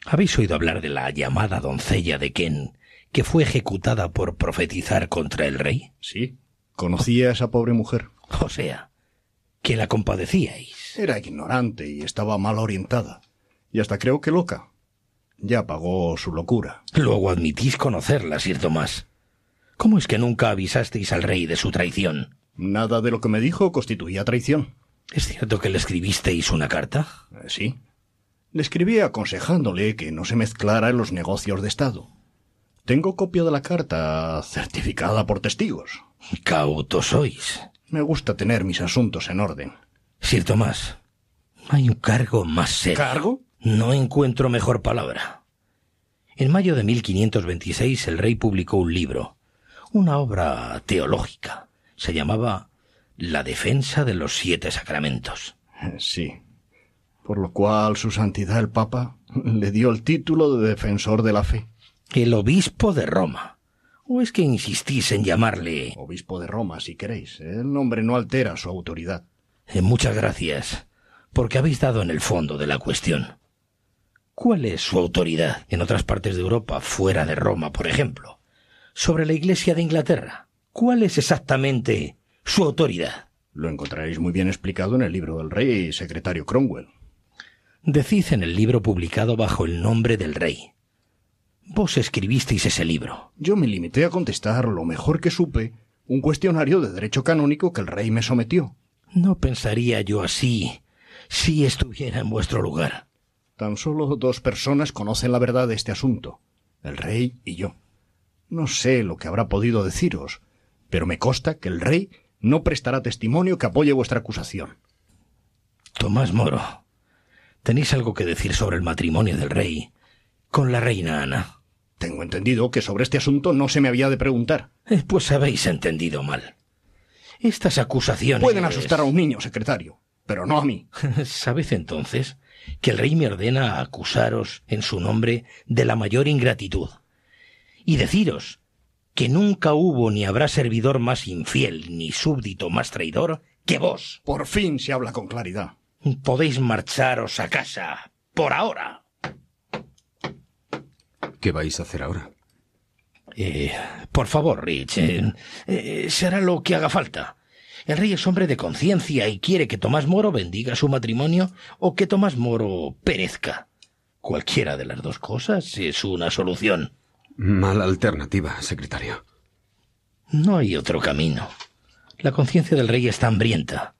¿Habéis oído hablar de la llamada doncella de Ken, que fue ejecutada por profetizar contra el rey? Sí. Conocía a esa pobre mujer. O sea, que la compadecíais. Era ignorante y estaba mal orientada. Y hasta creo que loca. Ya pagó su locura. Luego admitís conocerla, Sir Tomás. ¿Cómo es que nunca avisasteis al rey de su traición? Nada de lo que me dijo constituía traición. ¿Es cierto que le escribisteis una carta? Eh, sí. Le escribí aconsejándole que no se mezclara en los negocios de Estado. Tengo copia de la carta certificada por testigos. Cauto sois. Me gusta tener mis asuntos en orden. Sir Tomás, hay un cargo más serio. ¿Cargo? No encuentro mejor palabra. En mayo de 1526 el rey publicó un libro, una obra teológica. Se llamaba La defensa de los siete sacramentos. Sí. Por lo cual su santidad el Papa le dio el título de defensor de la fe. El obispo de Roma. ¿O es que insistís en llamarle... Obispo de Roma, si queréis. El nombre no altera su autoridad. Eh, muchas gracias, porque habéis dado en el fondo de la cuestión. ¿Cuál es su autoridad en otras partes de Europa, fuera de Roma, por ejemplo? Sobre la Iglesia de Inglaterra. ¿Cuál es exactamente su autoridad? Lo encontraréis muy bien explicado en el libro del rey y secretario Cromwell. Decid en el libro publicado bajo el nombre del rey. Vos escribisteis ese libro. Yo me limité a contestar lo mejor que supe un cuestionario de derecho canónico que el rey me sometió. No pensaría yo así si estuviera en vuestro lugar. Tan solo dos personas conocen la verdad de este asunto, el rey y yo. No sé lo que habrá podido deciros, pero me consta que el rey no prestará testimonio que apoye vuestra acusación. Tomás Moro, ¿tenéis algo que decir sobre el matrimonio del rey con la reina Ana? Tengo entendido que sobre este asunto no se me había de preguntar. Eh, pues habéis entendido mal. Estas acusaciones... Pueden asustar a un niño, secretario, pero no a mí. *laughs* ¿Sabéis entonces que el rey me ordena acusaros en su nombre de la mayor ingratitud? Y deciros que nunca hubo ni habrá servidor más infiel ni súbdito más traidor que vos. Por fin se habla con claridad. Podéis marcharos a casa, por ahora. ¿Qué vais a hacer ahora? Eh, por favor, Rich, eh, eh, será lo que haga falta. El rey es hombre de conciencia y quiere que Tomás Moro bendiga su matrimonio o que Tomás Moro perezca. Cualquiera de las dos cosas es una solución. Mala alternativa, secretario. No hay otro camino. La conciencia del rey está hambrienta.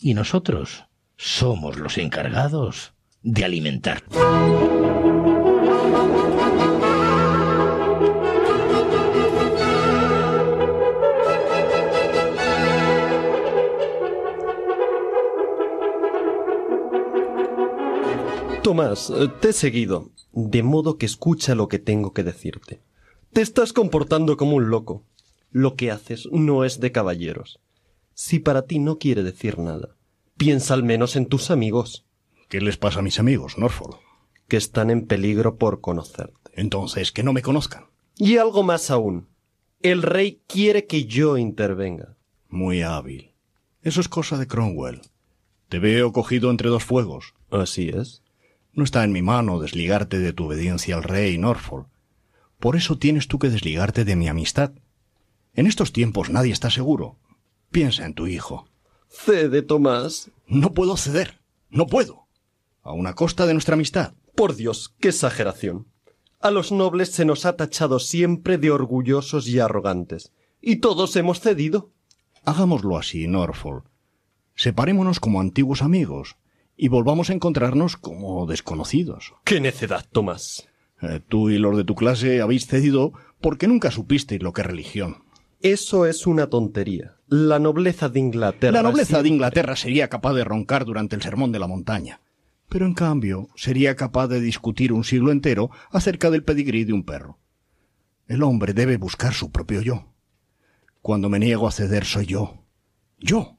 Y nosotros somos los encargados de alimentar. Tomás, eh, te he seguido, de modo que escucha lo que tengo que decirte. Te estás comportando como un loco. Lo que haces no es de caballeros. Si para ti no quiere decir nada, piensa al menos en tus amigos. ¿Qué les pasa a mis amigos, Norfolk? Que están en peligro por conocerte. Entonces, que no me conozcan. Y algo más aún. El rey quiere que yo intervenga. Muy hábil. Eso es cosa de Cromwell. Te veo cogido entre dos fuegos. Así es. No está en mi mano desligarte de tu obediencia al rey Norfolk. Por eso tienes tú que desligarte de mi amistad. En estos tiempos nadie está seguro. Piensa en tu hijo. Cede, Tomás. No puedo ceder. No puedo. A una costa de nuestra amistad. Por Dios, qué exageración. A los nobles se nos ha tachado siempre de orgullosos y arrogantes. y todos hemos cedido. Hagámoslo así, Norfolk. Separémonos como antiguos amigos y volvamos a encontrarnos como desconocidos. ¡Qué necedad, Tomás! Eh, tú y los de tu clase habéis cedido porque nunca supisteis lo que es religión. Eso es una tontería. La nobleza de Inglaterra. La nobleza siempre- de Inglaterra sería capaz de roncar durante el sermón de la montaña. Pero en cambio, sería capaz de discutir un siglo entero acerca del pedigrí de un perro. El hombre debe buscar su propio yo. Cuando me niego a ceder soy yo. Yo.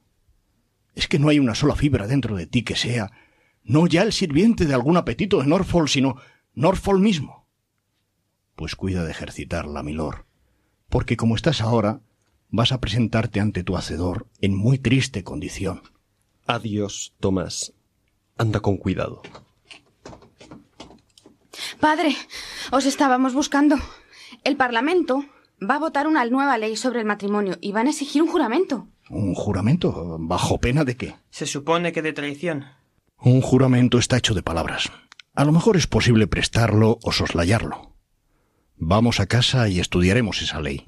Es que no hay una sola fibra dentro de ti que sea, no ya el sirviente de algún apetito de Norfolk, sino Norfolk mismo. Pues cuida de ejercitarla, milord, porque como estás ahora, vas a presentarte ante tu hacedor en muy triste condición. Adiós, Tomás. Anda con cuidado. Padre, os estábamos buscando. El Parlamento va a votar una nueva ley sobre el matrimonio y van a exigir un juramento. ¿Un juramento? ¿Bajo pena de qué? Se supone que de traición. Un juramento está hecho de palabras. A lo mejor es posible prestarlo o soslayarlo. Vamos a casa y estudiaremos esa ley.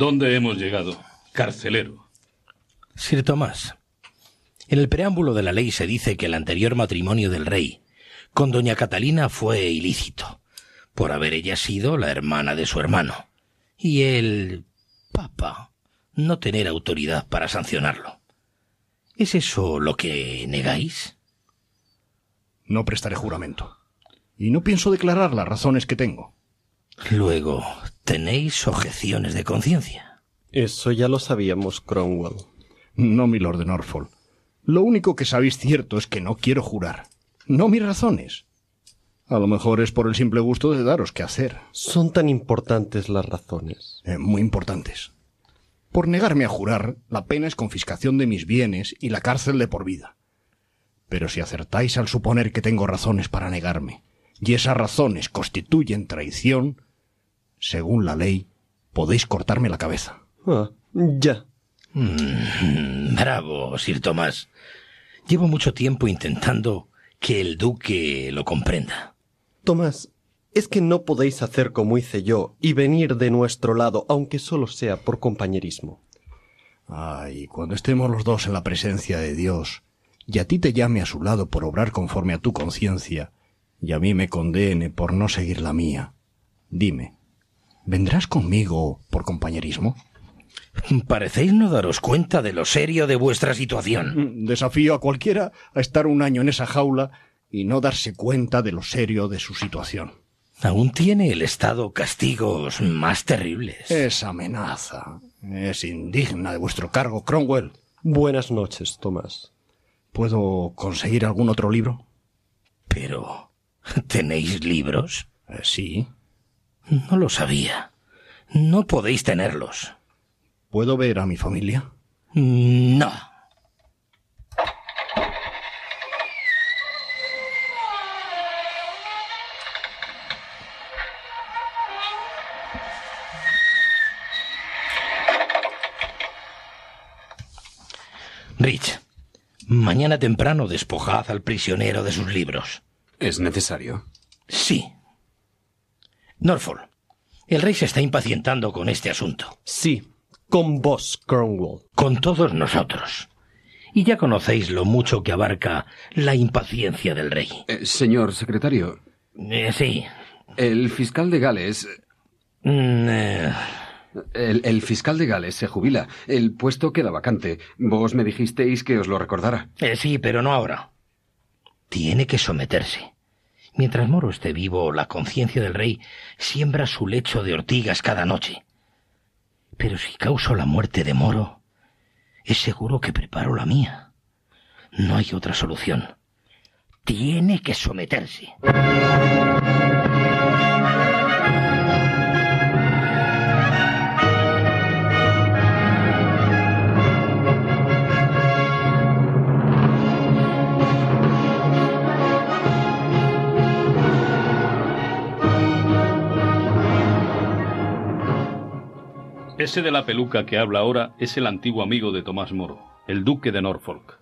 ¿Dónde hemos llegado? Carcelero. Sir Tomás, en el preámbulo de la ley se dice que el anterior matrimonio del rey con doña Catalina fue ilícito, por haber ella sido la hermana de su hermano, y el Papa no tener autoridad para sancionarlo. ¿Es eso lo que negáis? No prestaré juramento. Y no pienso declarar las razones que tengo. Luego, ¿tenéis objeciones de conciencia? Eso ya lo sabíamos, Cromwell. No, mi lord de Norfolk. Lo único que sabéis cierto es que no quiero jurar. No mis razones. A lo mejor es por el simple gusto de daros que hacer. Son tan importantes las razones. Eh, muy importantes. Por negarme a jurar, la pena es confiscación de mis bienes y la cárcel de por vida. Pero si acertáis al suponer que tengo razones para negarme, y esas razones constituyen traición, según la ley, podéis cortarme la cabeza. Ah, ya. Mm, bravo, Sir Tomás. Llevo mucho tiempo intentando que el duque lo comprenda. Tomás, es que no podéis hacer como hice yo y venir de nuestro lado, aunque solo sea por compañerismo. Ay, cuando estemos los dos en la presencia de Dios, y a ti te llame a su lado por obrar conforme a tu conciencia, y a mí me condene por no seguir la mía, dime, ¿vendrás conmigo por compañerismo? Parecéis no daros cuenta de lo serio de vuestra situación. Desafío a cualquiera a estar un año en esa jaula y no darse cuenta de lo serio de su situación. Aún tiene el Estado castigos más terribles. Esa amenaza es indigna de vuestro cargo, Cromwell. Buenas noches, Tomás. ¿Puedo conseguir algún otro libro? Pero... ¿Tenéis libros? Eh, sí. No lo sabía. No podéis tenerlos. ¿Puedo ver a mi familia? No. Rich, mañana temprano despojad al prisionero de sus libros. ¿Es necesario? Sí. Norfolk, el rey se está impacientando con este asunto. Sí, con vos, Cromwell. Con todos nosotros. Y ya conocéis lo mucho que abarca la impaciencia del rey. Eh, señor secretario. Eh, sí. El fiscal de Gales. Mm, eh, El, el fiscal de Gales se jubila. El puesto queda vacante. Vos me dijisteis que os lo recordara. eh, sí, pero no ahora. Tiene que someterse. Mientras Moro esté vivo, la conciencia del rey siembra su lecho de ortigas cada noche. Pero si causo la muerte de Moro, es seguro que preparo la mía. No hay otra solución. Tiene que someterse. Ese de la peluca que habla ahora es el antiguo amigo de Tomás Moro, el duque de Norfolk.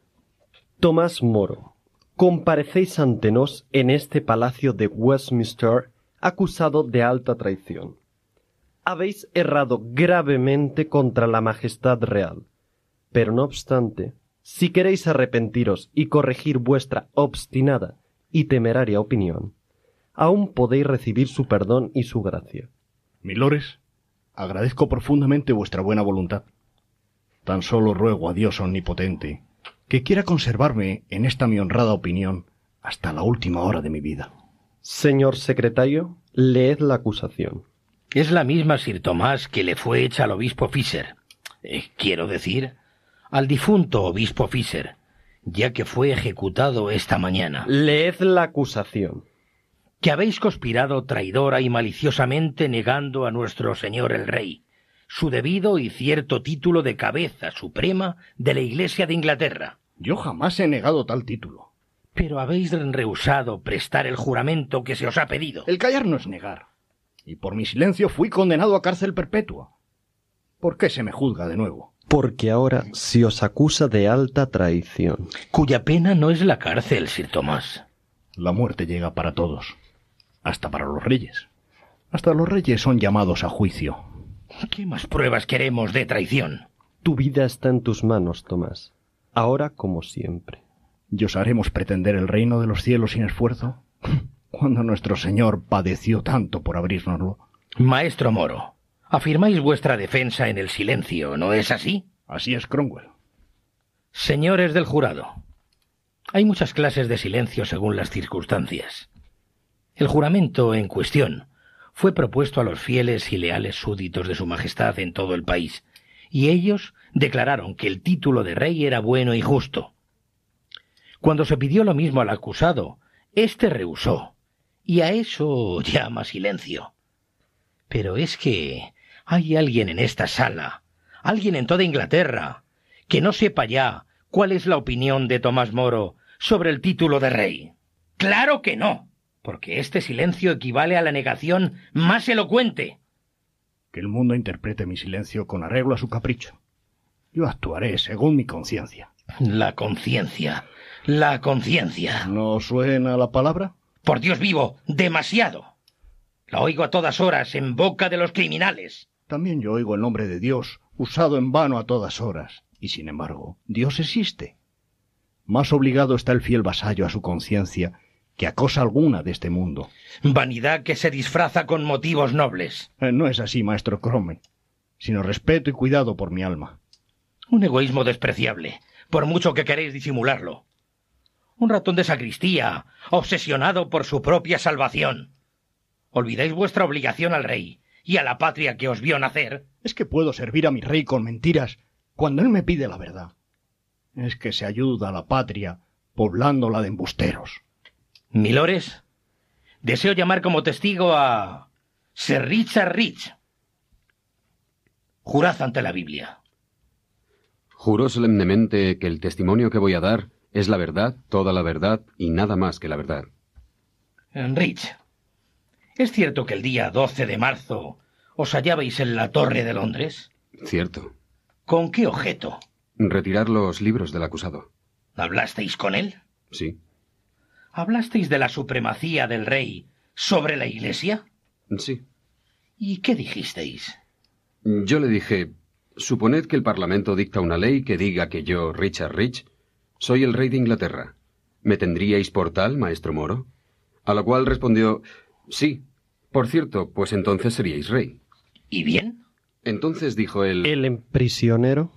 Tomás Moro, comparecéis ante nos en este palacio de Westminster acusado de alta traición. Habéis errado gravemente contra la majestad real, pero no obstante, si queréis arrepentiros y corregir vuestra obstinada y temeraria opinión, aún podéis recibir su perdón y su gracia. Milores, agradezco profundamente vuestra buena voluntad. Tan solo ruego a Dios omnipotente que quiera conservarme en esta mi honrada opinión hasta la última hora de mi vida. Señor secretario, leed la acusación. Es la misma Sir Tomás que le fue hecha al obispo Fisher. Eh, quiero decir, al difunto obispo Fisher, ya que fue ejecutado esta mañana. Leed la acusación. Que habéis conspirado traidora y maliciosamente negando a nuestro señor el rey su debido y cierto título de cabeza suprema de la Iglesia de Inglaterra. Yo jamás he negado tal título. Pero habéis rehusado prestar el juramento que se os ha pedido. El callar no es negar. Y por mi silencio fui condenado a cárcel perpetua. ¿Por qué se me juzga de nuevo? Porque ahora se os acusa de alta traición. Cuya pena no es la cárcel, Sir Tomás. La muerte llega para todos, hasta para los reyes. Hasta los reyes son llamados a juicio. ¿Qué más pruebas queremos de traición? Tu vida está en tus manos, Tomás. Ahora como siempre. ¿Y os haremos pretender el reino de los cielos sin esfuerzo? *laughs* Cuando nuestro Señor padeció tanto por abrírnoslo. Maestro Moro, afirmáis vuestra defensa en el silencio, ¿no es así? Así es, Cromwell. Señores del jurado, hay muchas clases de silencio según las circunstancias. El juramento en cuestión fue propuesto a los fieles y leales súditos de Su Majestad en todo el país, y ellos declararon que el título de rey era bueno y justo. Cuando se pidió lo mismo al acusado, éste rehusó, y a eso *laughs* llama silencio. Pero es que hay alguien en esta sala, alguien en toda Inglaterra, que no sepa ya cuál es la opinión de Tomás Moro sobre el título de rey. Claro que no porque este silencio equivale a la negación más elocuente. Que el mundo interprete mi silencio con arreglo a su capricho. Yo actuaré según mi conciencia. La conciencia. La conciencia. ¿No suena la palabra? Por Dios vivo, demasiado. La oigo a todas horas en boca de los criminales. También yo oigo el nombre de Dios, usado en vano a todas horas. Y sin embargo, Dios existe. Más obligado está el fiel vasallo a su conciencia que a cosa alguna de este mundo. Vanidad que se disfraza con motivos nobles. Eh, no es así, maestro Crome, sino respeto y cuidado por mi alma. Un egoísmo despreciable, por mucho que queréis disimularlo. Un ratón de sacristía, obsesionado por su propia salvación. Olvidáis vuestra obligación al rey y a la patria que os vio nacer. Es que puedo servir a mi rey con mentiras cuando él me pide la verdad. Es que se ayuda a la patria poblándola de embusteros. Milores, deseo llamar como testigo a Sir Richard Rich. Jurad ante la Biblia. Juro solemnemente que el testimonio que voy a dar es la verdad, toda la verdad y nada más que la verdad. Rich, ¿es cierto que el día 12 de marzo os hallabais en la Torre de Londres? Cierto. ¿Con qué objeto? Retirar los libros del acusado. ¿Hablasteis con él? Sí. ¿Hablasteis de la supremacía del rey sobre la Iglesia? Sí. ¿Y qué dijisteis? Yo le dije, suponed que el Parlamento dicta una ley que diga que yo, Richard Rich, soy el rey de Inglaterra. ¿Me tendríais por tal, maestro Moro? A lo cual respondió, sí. Por cierto, pues entonces seríais rey. ¿Y bien? Entonces dijo él... ¿El prisionero?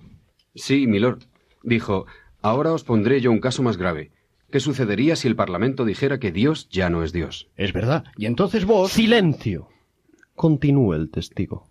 Sí, milord. Dijo, ahora os pondré yo un caso más grave. ¿Qué sucedería si el Parlamento dijera que Dios ya no es Dios? Es verdad. Y entonces vos... Silencio. Continúe el testigo.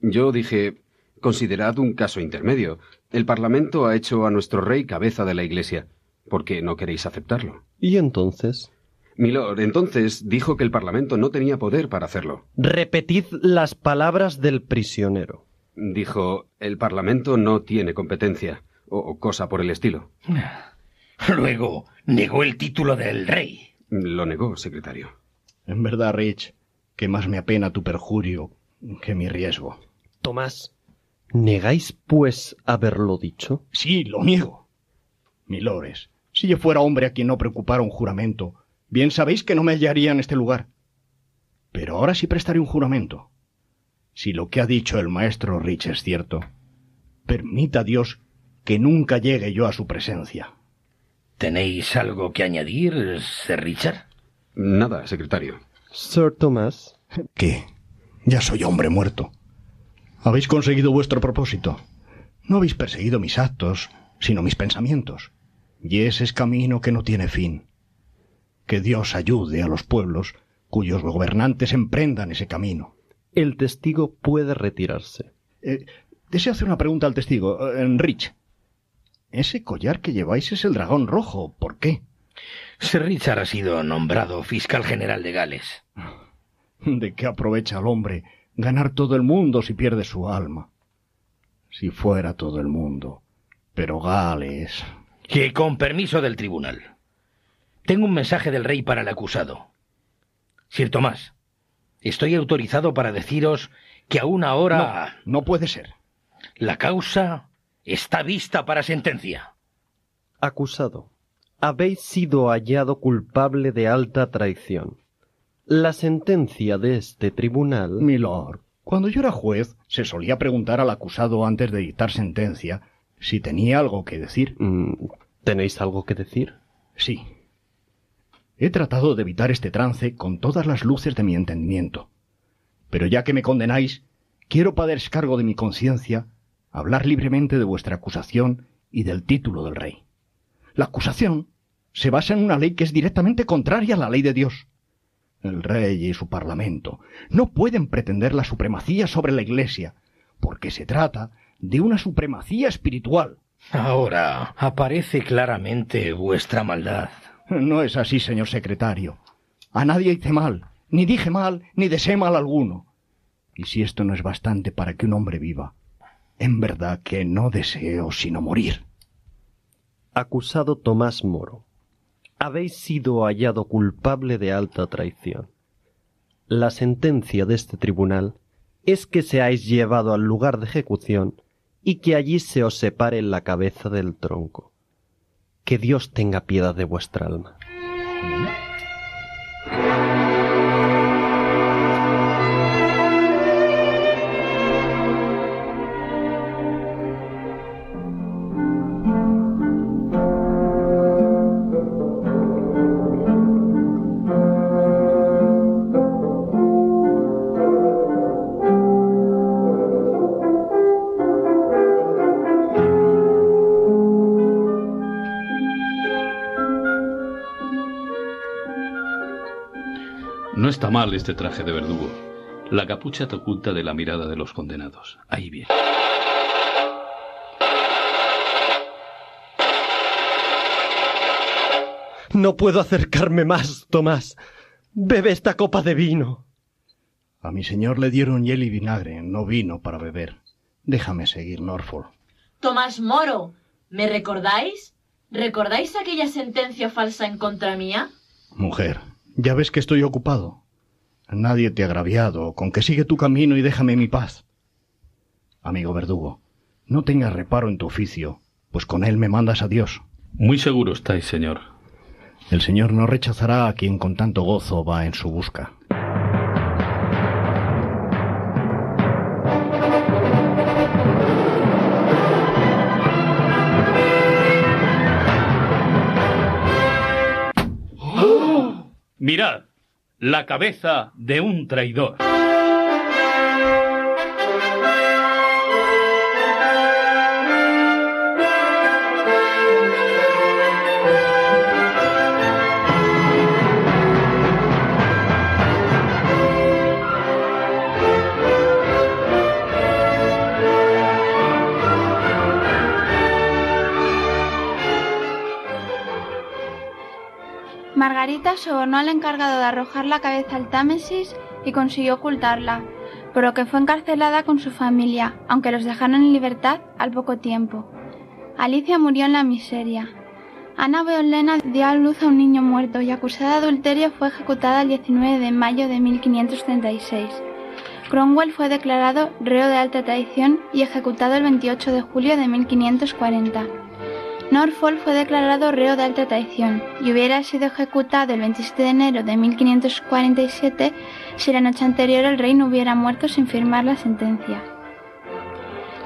Yo dije, considerad un caso intermedio. El Parlamento ha hecho a nuestro rey cabeza de la Iglesia. ¿Por qué no queréis aceptarlo? ¿Y entonces? Milord, entonces dijo que el Parlamento no tenía poder para hacerlo. Repetid las palabras del prisionero. Dijo, el Parlamento no tiene competencia, o cosa por el estilo. *laughs* *laughs* Luego negó el título del rey. Lo negó, secretario. En verdad, Rich, que más me apena tu perjurio que mi riesgo. Tomás, ¿Negáis, pues, haberlo dicho? Sí, lo niego. Milores, si yo fuera hombre a quien no preocupara un juramento, bien sabéis que no me hallaría en este lugar. Pero ahora sí prestaré un juramento. Si lo que ha dicho el maestro Rich es cierto, permita Dios que nunca llegue yo a su presencia. ¿Tenéis algo que añadir, Sir Richard? Nada, secretario. Sir Thomas. ¿Qué? Ya soy hombre muerto. Habéis conseguido vuestro propósito. No habéis perseguido mis actos, sino mis pensamientos. Y ese es camino que no tiene fin. Que Dios ayude a los pueblos cuyos gobernantes emprendan ese camino. El testigo puede retirarse. Eh, deseo hacer una pregunta al testigo. Eh, Rich. Ese collar que lleváis es el dragón rojo. ¿Por qué? Sir Richard ha sido nombrado fiscal general de Gales. *laughs* ¿De qué aprovecha el hombre ganar todo el mundo si pierde su alma? Si fuera todo el mundo. Pero Gales. Que con permiso del tribunal. Tengo un mensaje del rey para el acusado. Sir Tomás, estoy autorizado para deciros que aún ahora. No, no puede ser. La causa está vista para sentencia. Acusado, habéis sido hallado culpable de alta traición. La sentencia de este tribunal. Milord, cuando yo era juez, se solía preguntar al acusado antes de dictar sentencia si tenía algo que decir. Mm, ¿Tenéis algo que decir? Sí. He tratado de evitar este trance con todas las luces de mi entendimiento. Pero ya que me condenáis, quiero para descargo de mi conciencia hablar libremente de vuestra acusación y del título del rey. La acusación se basa en una ley que es directamente contraria a la ley de Dios. El rey y su parlamento no pueden pretender la supremacía sobre la Iglesia, porque se trata de una supremacía espiritual. Ahora aparece claramente vuestra maldad. No es así, señor secretario. A nadie hice mal, ni dije mal, ni deseé mal alguno. Y si esto no es bastante para que un hombre viva, en verdad que no deseo sino morir. Acusado Tomás Moro, habéis sido hallado culpable de alta traición. La sentencia de este tribunal es que seáis llevado al lugar de ejecución y que allí se os separe la cabeza del tronco. Que Dios tenga piedad de vuestra alma. Está mal este traje de verdugo. La capucha te oculta de la mirada de los condenados. Ahí viene. No puedo acercarme más, Tomás. Bebe esta copa de vino. A mi señor le dieron hiel y vinagre, no vino para beber. Déjame seguir, Norfolk. Tomás Moro, ¿me recordáis? ¿Recordáis aquella sentencia falsa en contra mía? Mujer, ya ves que estoy ocupado. Nadie te ha agraviado, con que sigue tu camino y déjame mi paz. Amigo verdugo, no tengas reparo en tu oficio, pues con él me mandas a Dios. Muy seguro estáis, señor. El Señor no rechazará a quien con tanto gozo va en su busca. Mirad, la cabeza de un traidor. Margarita sobornó al encargado de arrojar la cabeza al Támesis y consiguió ocultarla, por lo que fue encarcelada con su familia, aunque los dejaron en libertad al poco tiempo. Alicia murió en la miseria. Ana Beolena dio a luz a un niño muerto y acusada de adulterio fue ejecutada el 19 de mayo de 1536. Cromwell fue declarado reo de alta traición y ejecutado el 28 de julio de 1540. Norfolk fue declarado reo de alta traición y hubiera sido ejecutado el 27 de enero de 1547 si la noche anterior el rey no hubiera muerto sin firmar la sentencia.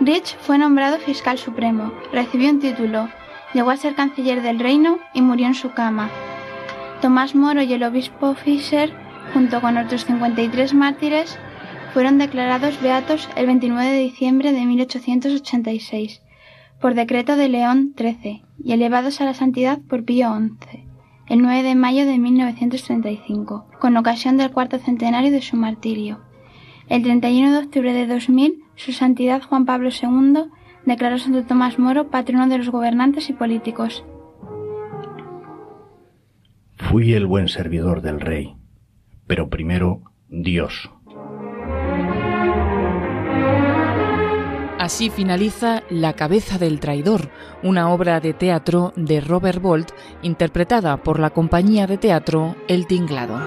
Rich fue nombrado fiscal supremo, recibió un título, llegó a ser canciller del reino y murió en su cama. Tomás Moro y el obispo Fisher, junto con otros 53 mártires, fueron declarados beatos el 29 de diciembre de 1886 por decreto de León XIII y elevados a la santidad por Pío XI el 9 de mayo de 1935, con ocasión del cuarto centenario de su martirio. El 31 de octubre de 2000, su santidad Juan Pablo II declaró a Santo Tomás Moro patrono de los gobernantes y políticos. Fui el buen servidor del rey, pero primero Dios. Así finaliza La cabeza del traidor, una obra de teatro de Robert Bolt interpretada por la compañía de teatro El Tinglado.